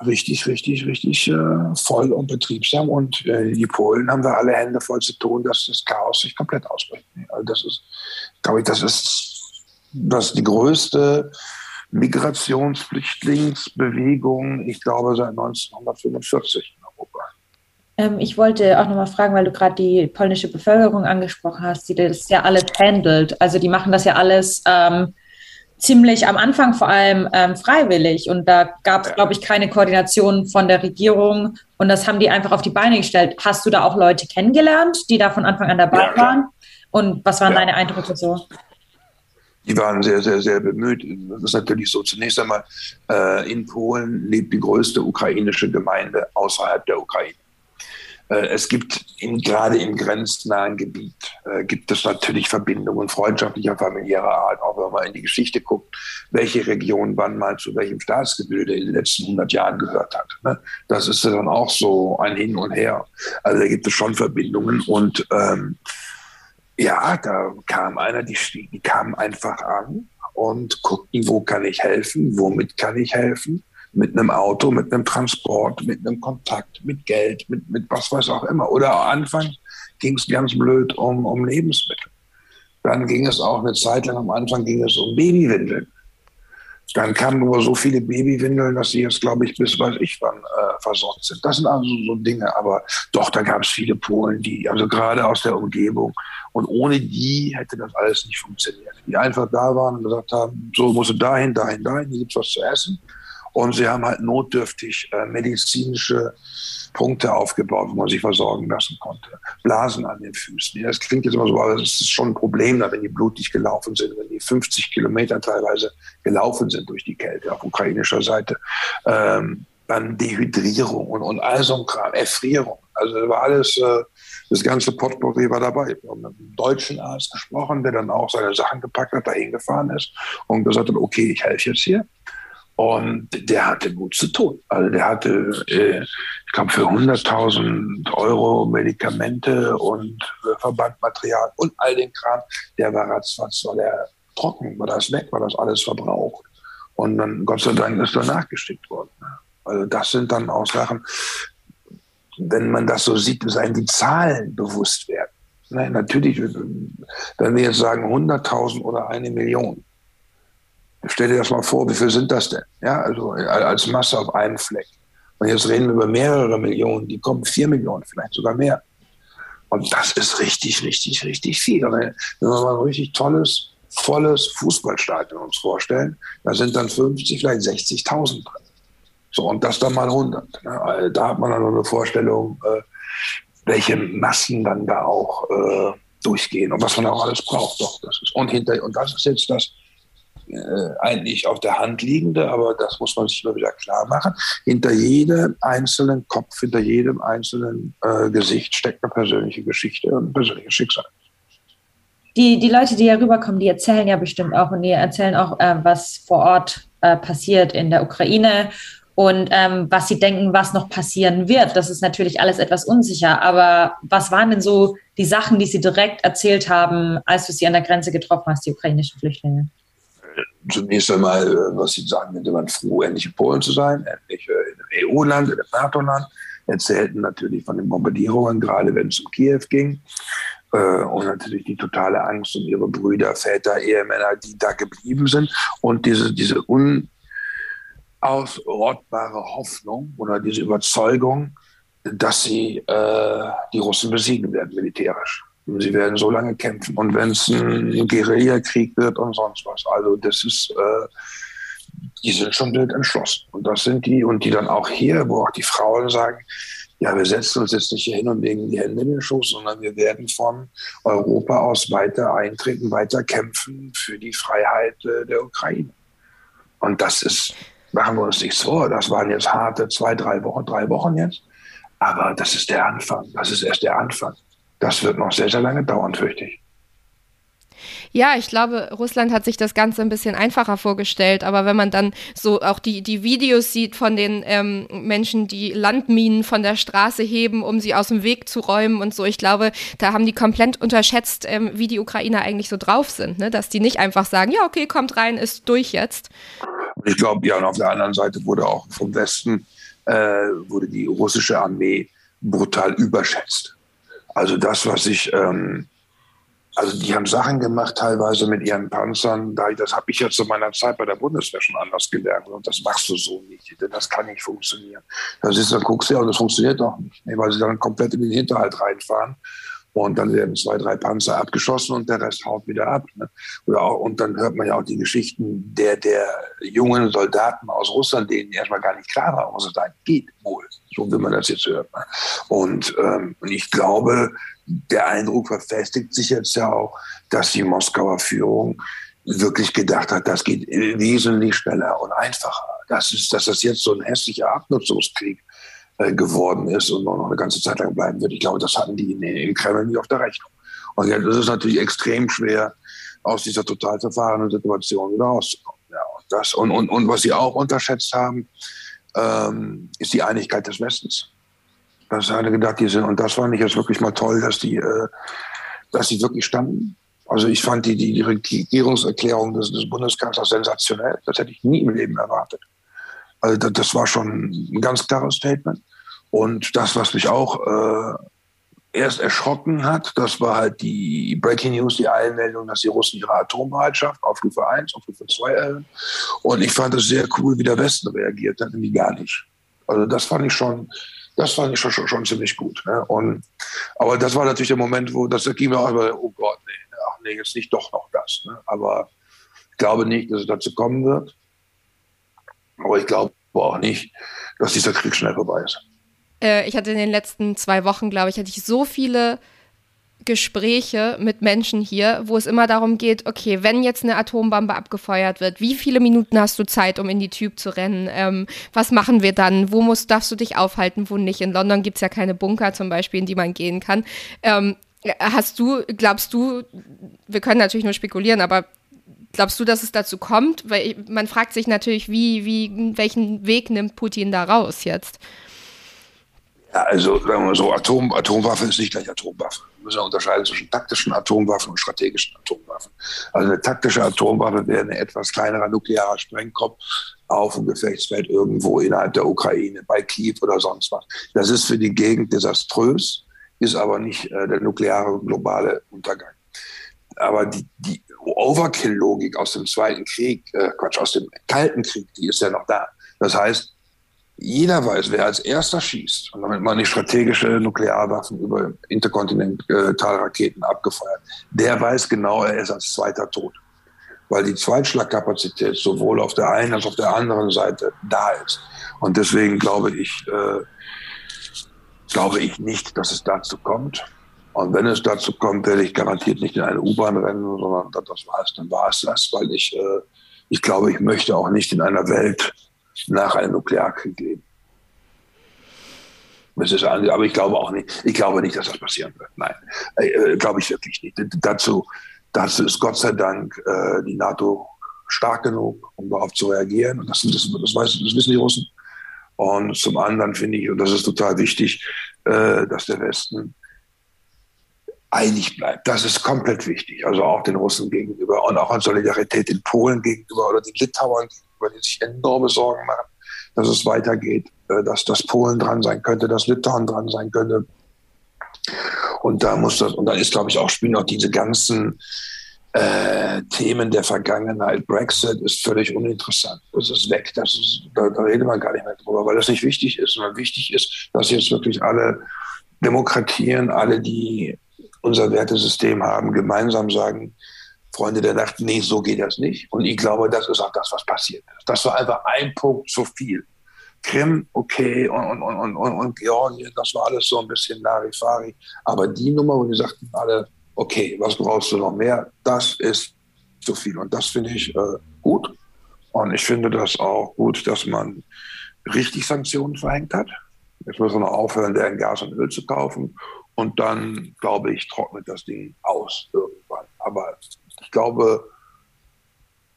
[SPEAKER 5] richtig, richtig, richtig äh, voll und betriebsam. Und äh, die Polen haben da alle Hände voll zu tun, dass das Chaos sich komplett ausbricht. Also das ist, glaube ich, das ist, das ist die größte Migrationsflüchtlingsbewegung, ich glaube, seit 1945 in Europa.
[SPEAKER 1] Ähm, ich wollte auch nochmal fragen, weil du gerade die polnische Bevölkerung angesprochen hast, die das ja alles handelt. Also die machen das ja alles ähm, ziemlich am Anfang vor allem ähm, freiwillig. Und da gab es, glaube ich, keine Koordination von der Regierung. Und das haben die einfach auf die Beine gestellt. Hast du da auch Leute kennengelernt, die da von Anfang an dabei ja, waren? Und was waren ja. deine Eindrücke so?
[SPEAKER 5] Die waren sehr, sehr, sehr bemüht. Das ist natürlich so. Zunächst einmal, äh, in Polen lebt die größte ukrainische Gemeinde außerhalb der Ukraine. Äh, es gibt in, gerade im grenznahen Gebiet äh, gibt es natürlich Verbindungen freundschaftlicher, familiärer Art, auch wenn man in die Geschichte guckt, welche Region wann mal zu welchem Staatsgebilde in den letzten 100 Jahren gehört hat. Ne? Das ist dann auch so ein Hin und Her. Also da gibt es schon Verbindungen und ähm, ja, da kam einer, die, die kamen einfach an und guckten, wo kann ich helfen, womit kann ich helfen mit einem Auto, mit einem Transport, mit einem Kontakt, mit Geld, mit, mit was weiß auch immer. Oder am Anfang ging es ganz blöd um, um Lebensmittel. Dann ging es auch eine Zeit lang, am Anfang ging es um Babywindeln. Dann kamen nur so viele Babywindeln, dass sie jetzt, glaube ich, bis weiß ich wann äh, versorgt sind. Das sind also so Dinge. Aber doch, da gab es viele Polen, die, also gerade aus der Umgebung. Und ohne die hätte das alles nicht funktioniert. Die einfach da waren und gesagt haben, so musst du dahin, dahin, dahin, hier gibt es was zu essen. Und sie haben halt notdürftig äh, medizinische Punkte aufgebaut, wo man sich versorgen lassen konnte. Blasen an den Füßen. Das klingt jetzt immer so, aber es ist schon ein Problem, da, wenn die blutig gelaufen sind, wenn die 50 Kilometer teilweise gelaufen sind durch die Kälte auf ukrainischer Seite. Ähm, dann Dehydrierung und, und all so ein Kram, Erfrierung. Also war alles, äh, das ganze Potpourri war dabei. Wir haben mit einem deutschen Arzt gesprochen, der dann auch seine Sachen gepackt hat, dahin gefahren ist und gesagt hat, okay, ich helfe jetzt hier. Und der hatte gut zu tun. Also der hatte, äh, ich glaube, für 100.000 Euro Medikamente und Verbandmaterial und all den Kram, der war ratzfatz, war der trocken, war das weg, war das alles verbraucht. Und dann, Gott sei Dank, ist er nachgeschickt worden. Also das sind dann auch Sachen, wenn man das so sieht, muss einem die Zahlen bewusst werden. Nein, natürlich, wenn wir jetzt sagen 100.000 oder eine Million, stell dir das mal vor, wie viel sind das denn? Ja, also als Masse auf einem Fleck. Und jetzt reden wir über mehrere Millionen, die kommen vier Millionen, vielleicht sogar mehr. Und das ist richtig, richtig, richtig viel. Und wenn wir mal ein richtig tolles, volles Fußballstadion uns vorstellen, da sind dann 50, vielleicht 60.000 drin. So, und das dann mal 100. Ne? Also da hat man dann eine Vorstellung, äh, welche Massen dann da auch äh, durchgehen und was man auch alles braucht. Doch, das ist, und, hinter, und das ist jetzt das äh, eigentlich auf der Hand liegende, aber das muss man sich immer wieder klar machen. Hinter jedem einzelnen Kopf, hinter jedem einzelnen äh, Gesicht steckt eine persönliche Geschichte und ein persönliches Schicksal.
[SPEAKER 1] Die, die Leute, die hier rüberkommen, die erzählen ja bestimmt auch und die erzählen auch, äh, was vor Ort äh, passiert in der Ukraine und ähm, was sie denken, was noch passieren wird. Das ist natürlich alles etwas unsicher. Aber was waren denn so die Sachen, die Sie direkt erzählt haben, als du sie an der Grenze getroffen hast, die ukrainischen Flüchtlinge?
[SPEAKER 5] Zunächst einmal, äh, was Sie sagen, wenn man froh, endlich in Polen zu sein, endlich äh, in einem EU-Land, in einem NATO-Land. Erzählten natürlich von den Bombardierungen, gerade wenn es um Kiew ging. Äh, und natürlich die totale Angst um ihre Brüder, Väter, Ehemänner, die da geblieben sind. Und diese, diese un ausrottbare Hoffnung oder diese Überzeugung, dass sie äh, die Russen besiegen werden militärisch. Sie werden so lange kämpfen. Und wenn es ein Guerillakrieg wird und sonst was. Also das ist, äh, die sind schon wild entschlossen. Und das sind die, und die dann auch hier, wo auch die Frauen sagen, ja, wir setzen uns jetzt nicht hier hin und legen die Hände in den Schoß, sondern wir werden von Europa aus weiter eintreten, weiter kämpfen für die Freiheit äh, der Ukraine. Und das ist Machen wir uns nichts vor, das waren jetzt harte zwei, drei Wochen, drei Wochen jetzt. Aber das ist der Anfang. Das ist erst der Anfang. Das wird noch sehr, sehr lange dauern, fürchte ich.
[SPEAKER 2] Ja, ich glaube, Russland hat sich das Ganze ein bisschen einfacher vorgestellt, aber wenn man dann so auch die, die Videos sieht von den ähm, Menschen, die Landminen von der Straße heben, um sie aus dem Weg zu räumen und so, ich glaube, da haben die komplett unterschätzt, ähm, wie die Ukrainer eigentlich so drauf sind, ne? dass die nicht einfach sagen, ja, okay, kommt rein, ist durch jetzt.
[SPEAKER 5] Ich glaube, ja, und auf der anderen Seite wurde auch vom Westen äh, wurde die russische Armee brutal überschätzt. Also das, was ich ähm, also die haben Sachen gemacht, teilweise mit ihren Panzern. Das habe ich ja zu meiner Zeit bei der Bundeswehr schon anders gelernt. Und das machst du so nicht, denn das kann nicht funktionieren. Das ist, dann guckst du ja, und das funktioniert doch nicht, weil sie dann komplett in den Hinterhalt reinfahren. Und dann werden zwei, drei Panzer abgeschossen und der Rest haut wieder ab. Ne? Oder auch, und dann hört man ja auch die Geschichten der, der jungen Soldaten aus Russland, denen erstmal gar nicht klar war, was es da geht wohl. So wie man das jetzt hört. Ne? Und, ähm, und ich glaube, der Eindruck verfestigt sich jetzt ja auch, dass die Moskauer Führung wirklich gedacht hat, das geht wesentlich schneller und einfacher. Das ist, dass das jetzt so ein hässlicher Abnutzungskrieg äh, geworden ist und noch eine ganze Zeit lang bleiben wird. Ich glaube, das hatten die in, in Kreml nicht auf der Rechnung. Und jetzt ist es natürlich extrem schwer, aus dieser total zerfahrenen Situation wieder rauszukommen. Ja, und, das, und, und, und was sie auch unterschätzt haben, ähm, ist die Einigkeit des Westens. Das hatte gedacht, die sind, und das fand ich jetzt wirklich mal toll, dass die, äh, dass die wirklich standen. Also ich fand die, die, die Regierungserklärung des, des Bundeskanzlers sensationell. Das hätte ich nie im Leben erwartet. Also das, das war schon ein ganz klares Statement. Und das, was mich auch äh, erst erschrocken hat, das war halt die Breaking News, die Einmeldung, dass die Russen ihre Atombereitschaft auf Stufe 1, auf Stufe 2 erhöhen. Und ich fand es sehr cool, wie der Westen reagiert hat, nämlich gar nicht. Also das fand ich schon, das fand ich schon, schon, schon ziemlich gut. Ne? Und, aber das war natürlich der Moment, wo das ging mir auch über, oh Gott, nee, ach nee, jetzt nicht doch noch das. Ne? Aber ich glaube nicht, dass es dazu kommen wird. Aber ich glaube, auch nicht, dass dieser Krieg schnell vorbei ist.
[SPEAKER 2] Äh, ich hatte in den letzten zwei Wochen, glaube ich, hatte ich so viele Gespräche mit Menschen hier, wo es immer darum geht, okay, wenn jetzt eine Atombombe abgefeuert wird, wie viele Minuten hast du Zeit, um in die Tube zu rennen? Ähm, was machen wir dann? Wo musst, darfst du dich aufhalten, wo nicht? In London gibt es ja keine Bunker zum Beispiel, in die man gehen kann. Ähm, hast du, glaubst du, wir können natürlich nur spekulieren, aber glaubst du, dass es dazu kommt? Weil man fragt sich natürlich, wie, wie, welchen Weg nimmt Putin da raus jetzt?
[SPEAKER 5] Ja, also sagen wir mal so, Atom, Atomwaffe ist nicht gleich Atomwaffe. Wir müssen unterscheiden zwischen taktischen Atomwaffen und strategischen Atomwaffen. Also eine taktische Atomwaffe wäre ein etwas kleinerer nuklearer Sprengkopf auf dem Gefechtsfeld irgendwo innerhalb der Ukraine, bei Kiew oder sonst was. Das ist für die Gegend desaströs, ist aber nicht äh, der nukleare globale Untergang. Aber die, die Overkill-Logik aus dem Zweiten Krieg, äh, Quatsch, aus dem Kalten Krieg, die ist ja noch da. Das heißt, jeder weiß, wer als erster schießt, und damit meine ich strategische Nuklearwaffen über Interkontinentalraketen abgefeuert, der weiß genau, er ist als zweiter tot. Weil die Zweitschlagkapazität sowohl auf der einen als auch auf der anderen Seite da ist. Und deswegen glaube ich, äh, glaube ich nicht, dass es dazu kommt. Und wenn es dazu kommt, werde ich garantiert nicht in eine U-Bahn rennen, sondern das war es, dann war es das, weil ich, äh, ich glaube, ich möchte auch nicht in einer Welt nach einem Nuklearkrieg leben. Ist, aber ich glaube auch nicht, ich glaube nicht, dass das passieren wird. Nein, äh, äh glaube ich wirklich nicht. Dazu, dazu ist Gott sei Dank äh, die NATO stark genug, um darauf zu reagieren. Und das, das, das, weiß, das wissen die Russen. Und zum anderen finde ich, und das ist total wichtig, äh, dass der Westen einig bleibt. Das ist komplett wichtig. Also auch den Russen gegenüber und auch an Solidarität den Polen gegenüber oder den Litauern gegenüber, die sich enorme Sorgen machen, dass es weitergeht, äh, dass das Polen dran sein könnte, dass Litauen dran sein könnte. Und da muss das, und da ist, glaube ich, auch spielen auch diese ganzen äh, Themen der Vergangenheit. Brexit ist völlig uninteressant. Das ist weg. Das ist, da, da redet man gar nicht mehr drüber, weil das nicht wichtig ist. Sondern wichtig ist, dass jetzt wirklich alle Demokratien, alle, die unser Wertesystem haben, gemeinsam sagen, Freunde der Nacht, nee, so geht das nicht. Und ich glaube, das ist auch das, was passiert ist. Das war einfach ein Punkt zu viel. Krim, okay, und, und, und, und, Georgien, das war alles so ein bisschen Larifari. Aber die Nummer, wo die sagten alle, okay, was brauchst du noch mehr? Das ist zu viel. Und das finde ich äh, gut. Und ich finde das auch gut, dass man richtig Sanktionen verhängt hat. Jetzt müssen wir noch aufhören, deren Gas und Öl zu kaufen. Und dann, glaube ich, trocknet das Ding aus irgendwann. Aber ich glaube,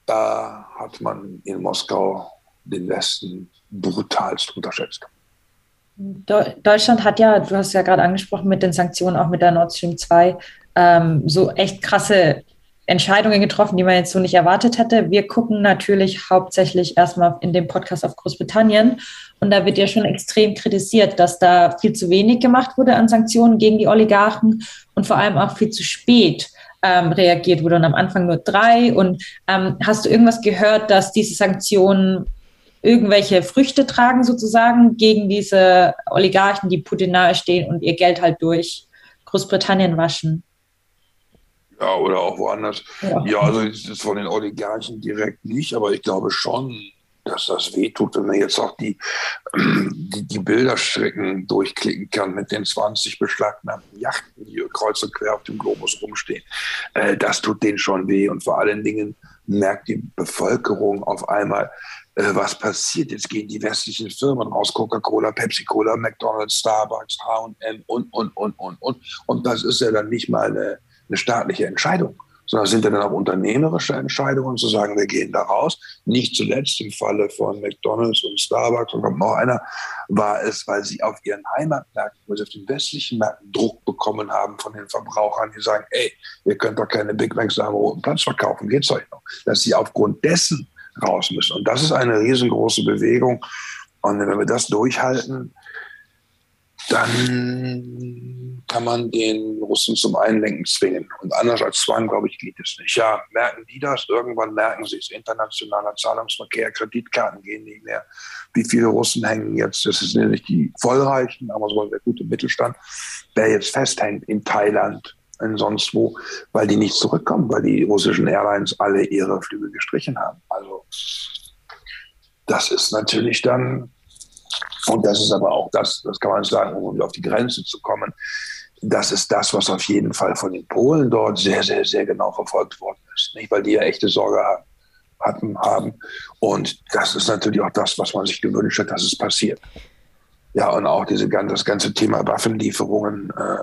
[SPEAKER 5] da hat man in Moskau den Westen brutalst unterschätzt.
[SPEAKER 1] Deutschland hat ja, du hast ja gerade angesprochen, mit den Sanktionen, auch mit der Nord Stream 2, ähm, so echt krasse Entscheidungen getroffen, die man jetzt so nicht erwartet hätte. Wir gucken natürlich hauptsächlich erstmal in dem Podcast auf Großbritannien. Und da wird ja schon extrem kritisiert, dass da viel zu wenig gemacht wurde an Sanktionen gegen die Oligarchen und vor allem auch viel zu spät ähm, reagiert wurde und am Anfang nur drei. Und ähm, hast du irgendwas gehört, dass diese Sanktionen irgendwelche Früchte tragen sozusagen gegen diese Oligarchen, die Putin nahestehen und ihr Geld halt durch Großbritannien waschen?
[SPEAKER 5] Ja, oder auch woanders. Ja, ja also das von den Oligarchen direkt nicht, aber ich glaube schon, dass das wehtut, wenn man jetzt auch die, die, die Bilderstrecken durchklicken kann mit den 20 beschlagnahmten Yachten, die kreuz und quer auf dem Globus rumstehen. Äh, das tut denen schon weh und vor allen Dingen merkt die Bevölkerung auf einmal, äh, was passiert. Jetzt gehen die westlichen Firmen raus, Coca-Cola, Pepsi-Cola, McDonald's, Starbucks, H&M und, und, und, und, und. Und das ist ja dann nicht mal eine eine staatliche Entscheidung, sondern sind dann auch unternehmerische Entscheidungen zu sagen, wir gehen da raus. Nicht zuletzt im Falle von McDonalds und Starbucks und noch einer, war es, weil sie auf ihren Heimatmärkten, weil sie auf den westlichen Märkten Druck bekommen haben von den Verbrauchern, die sagen, ey, ihr könnt doch keine Big Macs am Roten Platz verkaufen, geht's euch noch? Dass sie aufgrund dessen raus müssen. Und das ist eine riesengroße Bewegung. Und wenn wir das durchhalten, dann kann man den Russen zum Einlenken zwingen. Und anders als Zwang, glaube ich, geht es nicht. Ja, merken die das? Irgendwann merken sie es. Internationaler Zahlungsverkehr, Kreditkarten gehen nicht mehr. Wie viele Russen hängen jetzt, das sind nicht die Vollreichen, aber so der gute Mittelstand, der jetzt festhängt in Thailand, in sonst wo, weil die nicht zurückkommen, weil die russischen Airlines alle ihre Flüge gestrichen haben. Also das ist natürlich dann, und das ist aber auch das, das kann man sagen, um auf die Grenze zu kommen, das ist das, was auf jeden Fall von den Polen dort sehr, sehr, sehr genau verfolgt worden ist. Nicht, weil die ja echte Sorge hatten, haben. Und das ist natürlich auch das, was man sich gewünscht hat, dass es passiert. Ja, und auch diese, das ganze Thema Waffenlieferungen, äh,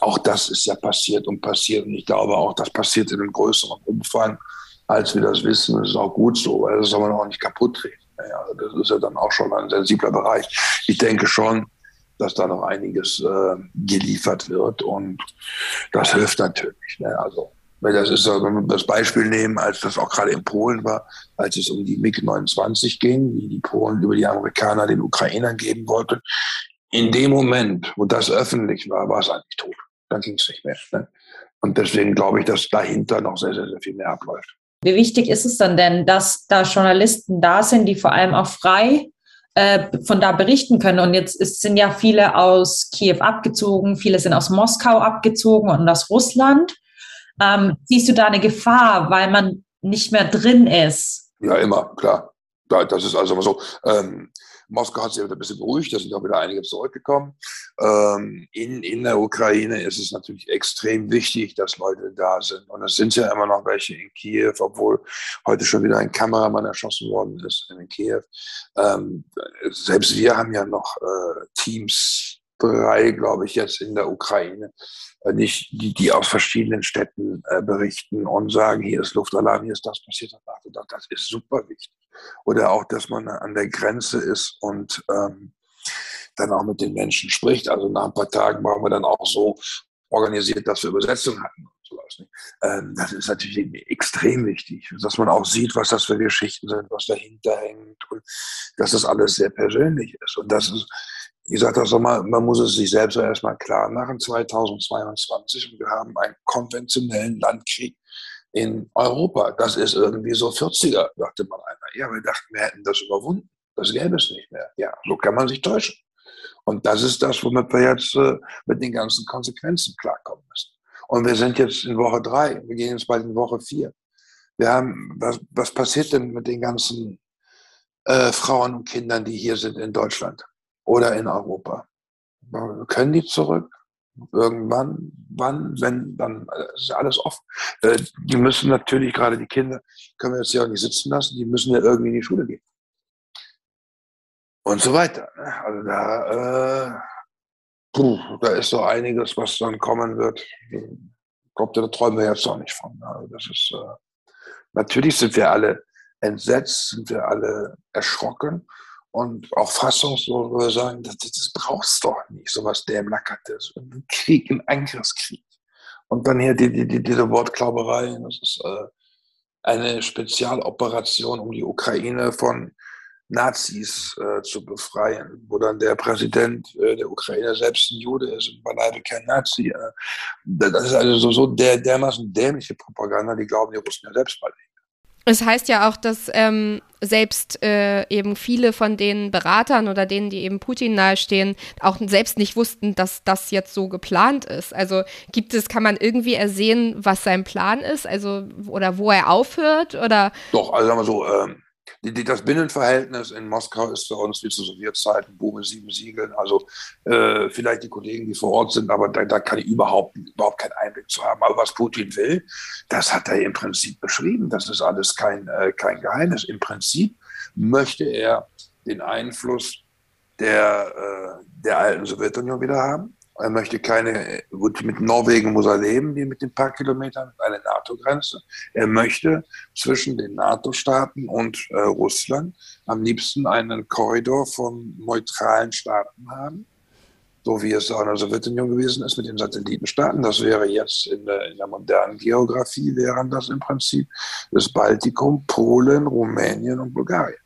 [SPEAKER 5] auch das ist ja passiert und passiert. Und ich glaube auch, das passiert in einem größeren Umfang, als wir das wissen. Das ist auch gut so, weil das soll man auch nicht kaputt treten. Ja, das ist ja dann auch schon ein sensibler Bereich. Ich denke schon, dass da noch einiges äh, geliefert wird und das hilft natürlich. Ne? Also weil das ist, wenn wir das Beispiel nehmen, als das auch gerade in Polen war, als es um die MiG-29 ging, die die Polen über die Amerikaner den Ukrainern geben wollten. In dem Moment, wo das öffentlich war, war es eigentlich tot. Dann ging es nicht mehr. Ne? Und deswegen glaube ich, dass dahinter noch sehr, sehr, sehr viel mehr abläuft.
[SPEAKER 1] Wie wichtig ist es dann denn, dass da Journalisten da sind, die vor allem auch frei äh, von da berichten können. Und jetzt ist, sind ja viele aus Kiew abgezogen, viele sind aus Moskau abgezogen und aus Russland. Ähm, siehst du da eine Gefahr, weil man nicht mehr drin ist?
[SPEAKER 5] Ja, immer, klar. Das ist also so. Ähm, Moskau hat sich wieder ein bisschen beruhigt, da sind auch wieder einige zurückgekommen. Ähm, in, in der Ukraine ist es natürlich extrem wichtig, dass Leute da sind. Und es sind ja immer noch welche in Kiew, obwohl heute schon wieder ein Kameramann erschossen worden ist in Kiew. Ähm, selbst wir haben ja noch äh, Teams, drei, glaube ich, jetzt in der Ukraine, äh, nicht, die, die aus verschiedenen Städten äh, berichten und sagen, hier ist Luftalarm, hier ist das passiert. Das ist super wichtig. Oder auch, dass man an der Grenze ist und ähm, dann auch mit den Menschen spricht. Also nach ein paar Tagen waren wir dann auch so organisiert, dass wir Übersetzung hatten. Ähm, das ist natürlich extrem wichtig, dass man auch sieht, was das für Geschichten sind, was dahinter hängt und dass das alles sehr persönlich ist. Und das ist, ich sage das mal, man muss es sich selbst erstmal klar machen, 2022 und wir haben einen konventionellen Landkrieg in Europa. Das ist irgendwie so 40er, dachte man einmal. Ja, wir dachten, wir hätten das überwunden. Das gäbe es nicht mehr. Ja, so kann man sich täuschen. Und das ist das, womit wir jetzt äh, mit den ganzen Konsequenzen klarkommen müssen. Und wir sind jetzt in Woche drei, wir gehen jetzt bald in Woche vier. Wir haben, was, was passiert denn mit den ganzen äh, Frauen und Kindern, die hier sind in Deutschland? Oder in Europa. Können die zurück? Irgendwann, wann, wenn, dann äh, ist ja alles offen. Äh, die müssen natürlich, gerade die Kinder, können wir jetzt ja auch nicht sitzen lassen, die müssen ja irgendwie in die Schule gehen. Und so weiter. Also da, äh, puh, da ist so einiges, was dann kommen wird. Ich da träumen wir jetzt auch nicht von. Also das ist, äh, natürlich sind wir alle entsetzt, sind wir alle erschrocken und auch fassungslos, wir sagen, das, das brauchst doch nicht, sowas Dämlackertes. Ein Krieg, ein Angriffskrieg. Und dann hier die, die, die, diese Wortklauberei, das ist äh, eine Spezialoperation, um die Ukraine von Nazis äh, zu befreien, wo dann der Präsident äh, der Ukraine selbst ein Jude ist und beileibe kein Nazi. Äh, das ist also so, so der, dermaßen dämliche Propaganda, die glauben die Russen ja selbst bald nicht.
[SPEAKER 2] Es heißt ja auch, dass ähm, selbst äh, eben viele von den Beratern oder denen, die eben Putin nahestehen, auch selbst nicht wussten, dass das jetzt so geplant ist. Also gibt es, kann man irgendwie ersehen, was sein Plan ist, also oder wo er aufhört oder?
[SPEAKER 5] Doch, also sagen wir so. Ähm das Binnenverhältnis in Moskau ist für uns wie zu Sowjetzeiten, Bume sieben Siegeln. Also äh, vielleicht die Kollegen, die vor Ort sind, aber da, da kann ich überhaupt, überhaupt keinen Einblick zu haben. Aber was Putin will, das hat er im Prinzip beschrieben. Das ist alles kein, äh, kein Geheimnis. Im Prinzip möchte er den Einfluss der, äh, der alten Sowjetunion wieder haben. Er möchte keine, gut, mit Norwegen muss er leben, die mit den paar Kilometern, eine NATO-Grenze. Er möchte zwischen den NATO-Staaten und äh, Russland am liebsten einen Korridor von neutralen Staaten haben, so wie es auch in der Sowjetunion gewesen ist mit den Satellitenstaaten. Das wäre jetzt in der, in der modernen Geografie, wären das im Prinzip das Baltikum, Polen, Rumänien und Bulgarien.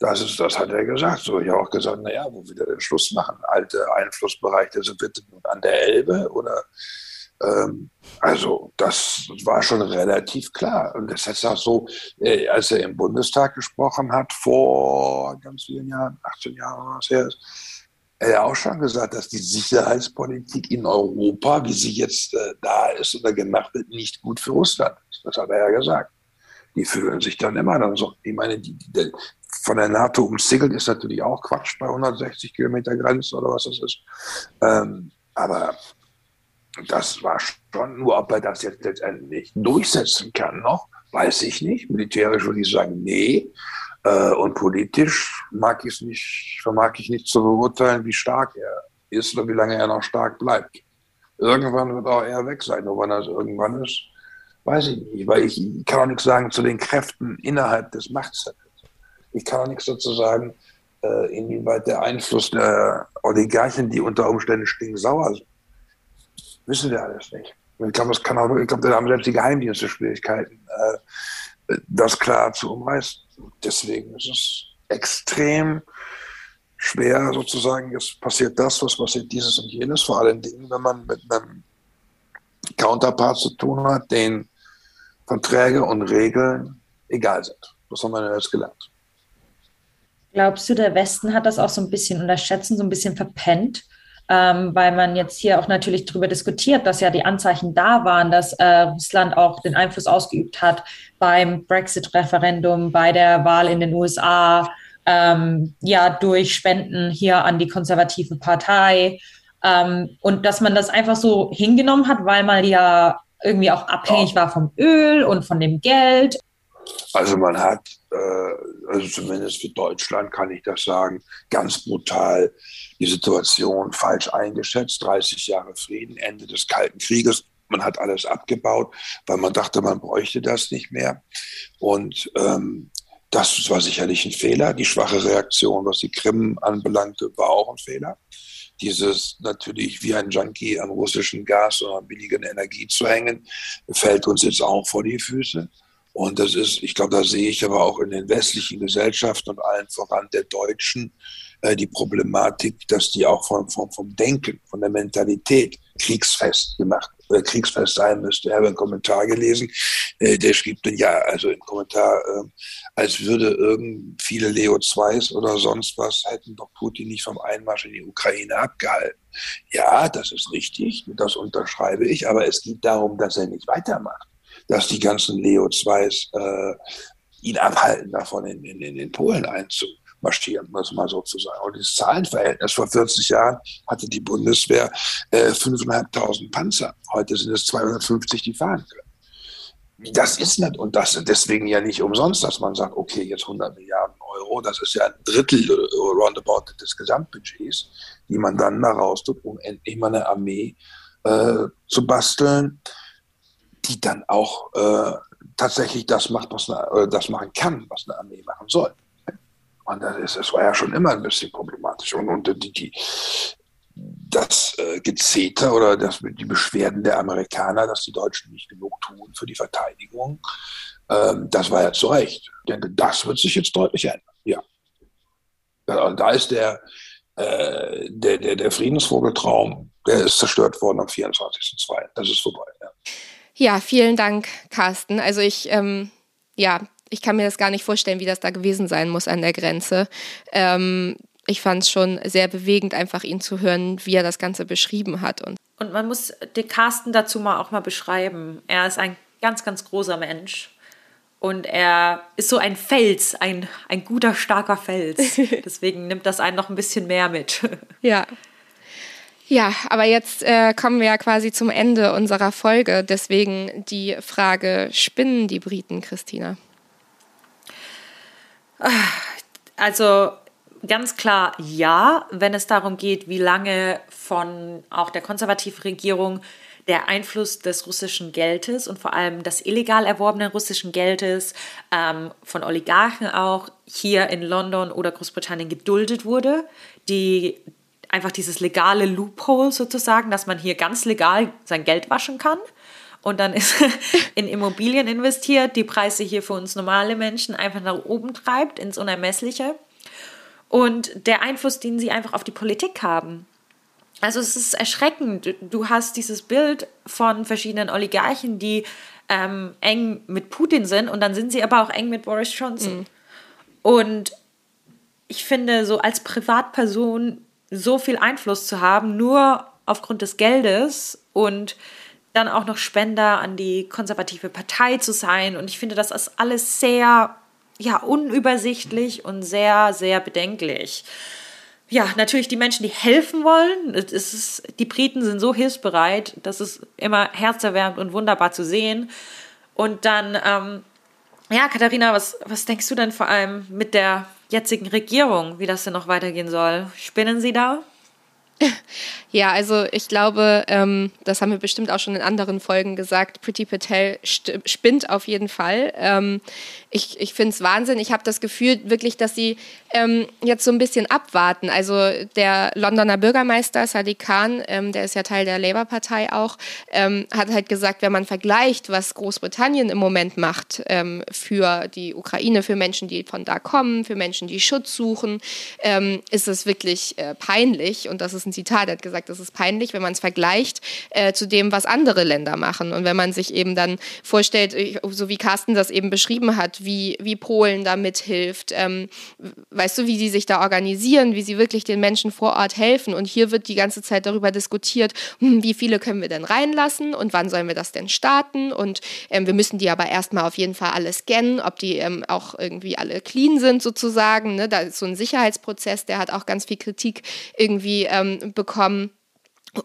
[SPEAKER 5] Das, ist, das hat er gesagt. So, ich habe auch gesagt, naja, wo wir den Schluss machen? Alte Einflussbereiche sind bitte nun an der Elbe oder ähm, also das war schon relativ klar. Und das ist auch so, äh, als er im Bundestag gesprochen hat, vor ganz vielen Jahren, 18 Jahren was her ist, er hat auch schon gesagt, dass die Sicherheitspolitik in Europa, wie sie jetzt äh, da ist oder gemacht wird, nicht gut für Russland ist. Das hat er ja gesagt. Die fühlen sich dann immer dann so. Ich meine, die, die, von der NATO umzingelt ist natürlich auch Quatsch bei 160 Kilometer Grenze oder was das ist. Ähm, aber das war schon, nur ob er das jetzt letztendlich durchsetzen kann noch, weiß ich nicht. Militärisch würde ich sagen, nee. Äh, und politisch mag ich nicht, vermag ich nicht zu beurteilen, wie stark er ist oder wie lange er noch stark bleibt. Irgendwann wird auch er weg sein, nur wann das irgendwann ist, weiß ich nicht. Weil ich kann auch nichts sagen zu den Kräften innerhalb des Machtzettels. Ich kann auch nichts dazu sagen, äh, inwieweit der Einfluss der Oligarchen, die unter Umständen stinksauer sind, wissen wir alles nicht. Ich glaube, das da haben selbst die Geheimdienste Schwierigkeiten, äh, das klar zu umreißen. Deswegen ist es extrem schwer, sozusagen, es passiert das, was passiert dieses und jenes, vor allen Dingen, wenn man mit einem Counterpart zu tun hat, den Verträge und Regeln egal sind. Das haben wir jetzt gelernt.
[SPEAKER 1] Glaubst du, der Westen hat das auch so ein bisschen unterschätzen, so ein bisschen verpennt? Ähm, weil man jetzt hier auch natürlich darüber diskutiert, dass ja die Anzeichen da waren, dass äh, Russland auch den Einfluss ausgeübt hat beim Brexit-Referendum, bei der Wahl in den USA, ähm, ja, durch Spenden hier an die konservative Partei. Ähm, und dass man das einfach so hingenommen hat, weil man ja irgendwie auch abhängig war vom Öl und von dem Geld.
[SPEAKER 5] Also man hat, also zumindest für Deutschland kann ich das sagen, ganz brutal die Situation falsch eingeschätzt. 30 Jahre Frieden, Ende des Kalten Krieges. Man hat alles abgebaut, weil man dachte, man bräuchte das nicht mehr. Und ähm, das war sicherlich ein Fehler. Die schwache Reaktion, was die Krim anbelangte, war auch ein Fehler. Dieses natürlich wie ein Junkie an russischen Gas oder billigen Energie zu hängen, fällt uns jetzt auch vor die Füße. Und das ist, ich glaube, da sehe ich aber auch in den westlichen Gesellschaften und allen voran der Deutschen äh, die Problematik, dass die auch vom, vom, vom Denken, von der Mentalität kriegsfest gemacht, äh, kriegsfest sein müsste. Ich habe einen Kommentar gelesen, äh, der schrieb dann ja, also im Kommentar, äh, als würde irgend viele Leo 2s oder sonst was hätten doch Putin nicht vom Einmarsch in die Ukraine abgehalten. Ja, das ist richtig, das unterschreibe ich, aber es geht darum, dass er nicht weitermacht dass die ganzen Leo 2s äh, ihn abhalten davon, in, in, in Polen einzumarschieren, muss mal so zu sagen. Und das Zahlenverhältnis vor 40 Jahren hatte die Bundeswehr äh, 5.500 Panzer. Heute sind es 250, die fahren können. Das ist nicht, und das deswegen ja nicht umsonst, dass man sagt, okay, jetzt 100 Milliarden Euro, das ist ja ein Drittel roundabout des Gesamtbudgets, die man dann da raus tut, um endlich mal eine Armee äh, zu basteln, die dann auch äh, tatsächlich das macht, was eine, das machen kann, was eine Armee machen soll. Und das, ist, das war ja schon immer ein bisschen problematisch. Und, und die, die, das äh, Gezeter oder das, die Beschwerden der Amerikaner, dass die Deutschen nicht genug tun für die Verteidigung, ähm, das war ja zu Recht. Ich denke, das wird sich jetzt deutlich ändern. Ja. Und da ist der, äh, der, der, der Friedensvogeltraum, der ist zerstört worden am 24.02. Das ist vorbei. Ja.
[SPEAKER 2] Ja, vielen Dank, Carsten. Also ich, ähm, ja, ich kann mir das gar nicht vorstellen, wie das da gewesen sein muss an der Grenze. Ähm, ich fand es schon sehr bewegend, einfach ihn zu hören, wie er das Ganze beschrieben hat. Und,
[SPEAKER 1] und man muss den Carsten dazu mal auch mal beschreiben. Er ist ein ganz, ganz großer Mensch. Und er ist so ein Fels, ein, ein guter, starker Fels. Deswegen nimmt das einen noch ein bisschen mehr mit.
[SPEAKER 2] Ja, ja, aber jetzt äh, kommen wir ja quasi zum Ende unserer Folge. Deswegen die Frage, spinnen die Briten, Christina?
[SPEAKER 1] Also ganz klar ja, wenn es darum geht, wie lange von auch der konservativen Regierung der Einfluss des russischen Geldes und vor allem des illegal erworbenen russischen Geldes ähm, von Oligarchen auch hier in London oder Großbritannien geduldet wurde, die einfach dieses legale Loophole sozusagen, dass man hier ganz legal sein Geld waschen kann. Und dann ist in Immobilien investiert, die Preise hier für uns normale Menschen einfach nach oben treibt, ins Unermessliche. Und der Einfluss, den sie einfach auf die Politik haben. Also es ist erschreckend. Du hast dieses Bild von verschiedenen Oligarchen, die ähm, eng mit Putin sind und dann sind sie aber auch eng mit Boris Johnson. Mhm. Und ich finde, so als Privatperson so viel Einfluss zu haben, nur aufgrund des Geldes und dann auch noch Spender an die konservative Partei zu sein. Und ich finde, das ist alles sehr ja, unübersichtlich und sehr, sehr bedenklich. Ja, natürlich die Menschen, die helfen wollen. Es ist, die Briten sind so hilfsbereit, das ist immer herzerwärmend und wunderbar zu sehen. Und dann, ähm, ja, Katharina, was, was denkst du denn vor allem mit der jetzigen Regierung, wie das denn noch weitergehen soll? Spinnen sie da?
[SPEAKER 2] Ja, also ich glaube, ähm, das haben wir bestimmt auch schon in anderen Folgen gesagt, Pretty Patel spinnt auf jeden Fall. Ähm, ich ich finde es Wahnsinn. Ich habe das Gefühl wirklich, dass sie ähm, jetzt so ein bisschen abwarten. Also der Londoner Bürgermeister Sadiq Khan, ähm, der ist ja Teil der Labour-Partei auch, ähm, hat halt gesagt, wenn man vergleicht, was Großbritannien im Moment macht ähm, für die Ukraine, für Menschen, die von da kommen, für Menschen, die Schutz suchen, ist es wirklich äh, peinlich. Und das ist ein Zitat, er hat gesagt, das ist peinlich, wenn man es vergleicht äh, zu dem, was andere Länder machen. Und wenn man sich eben dann vorstellt, so wie Carsten das eben beschrieben hat, wie, wie Polen da mithilft, ähm, weißt du, wie sie sich da organisieren, wie sie wirklich den Menschen vor Ort helfen. Und hier wird die ganze Zeit darüber diskutiert, hm, wie viele können wir denn reinlassen und wann sollen wir das denn starten. Und ähm, wir müssen die aber erstmal auf jeden Fall alle scannen, ob die ähm, auch irgendwie alle clean sind sozusagen. Ne? Da ist so ein Sicherheitsprozess, der hat auch ganz viel Kritik irgendwie ähm, bekommen.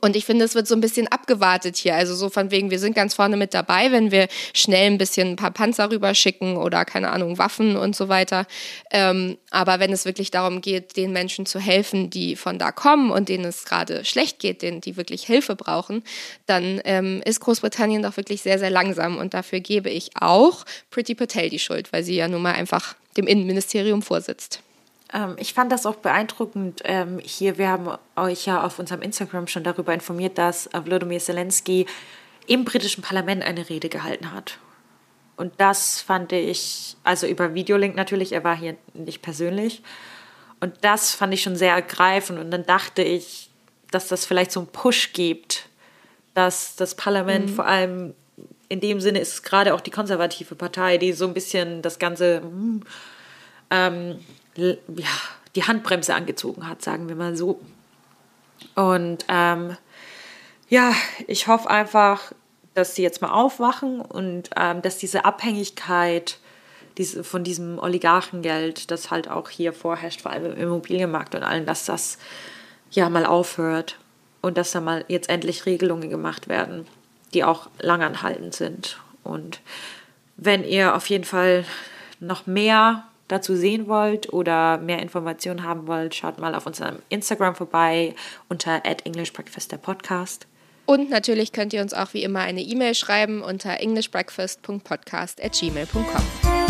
[SPEAKER 2] Und ich finde, es wird so ein bisschen abgewartet hier. Also so von wegen, wir sind ganz vorne mit dabei, wenn wir schnell ein bisschen ein paar Panzer rüberschicken oder keine Ahnung, Waffen und so weiter. Ähm, aber wenn es wirklich darum geht, den Menschen zu helfen, die von da kommen und denen es gerade schlecht geht, denen die wirklich Hilfe brauchen, dann ähm, ist Großbritannien doch wirklich sehr, sehr langsam. Und dafür gebe ich auch Pretty Patel die Schuld, weil sie ja nun mal einfach dem Innenministerium vorsitzt.
[SPEAKER 1] Ähm, ich fand das auch beeindruckend. Ähm, hier, wir haben euch ja auf unserem Instagram schon darüber informiert, dass Wladimir Zelensky im britischen Parlament eine Rede gehalten hat. Und das fand ich, also über Videolink natürlich, er war hier nicht persönlich. Und das fand ich schon sehr ergreifend. Und dann dachte ich, dass das vielleicht so einen Push gibt, dass das Parlament mhm. vor allem in dem Sinne ist es gerade auch die konservative Partei, die so ein bisschen das Ganze hm, ähm, ja, die Handbremse angezogen hat, sagen wir mal so. Und ähm, ja, ich hoffe einfach, dass sie jetzt mal aufwachen und ähm, dass diese Abhängigkeit diese, von diesem Oligarchengeld, das halt auch hier vorherrscht, vor allem im Immobilienmarkt und allen, dass das ja mal aufhört und dass da mal jetzt endlich Regelungen gemacht werden, die auch langanhaltend sind. Und wenn ihr auf jeden Fall noch mehr dazu sehen wollt oder mehr Informationen haben wollt, schaut mal auf unserem Instagram vorbei unter @englishbreakfast der Podcast.
[SPEAKER 2] Und natürlich könnt ihr uns auch wie immer eine E-Mail schreiben unter englishbreakfast.podcast@gmail.com.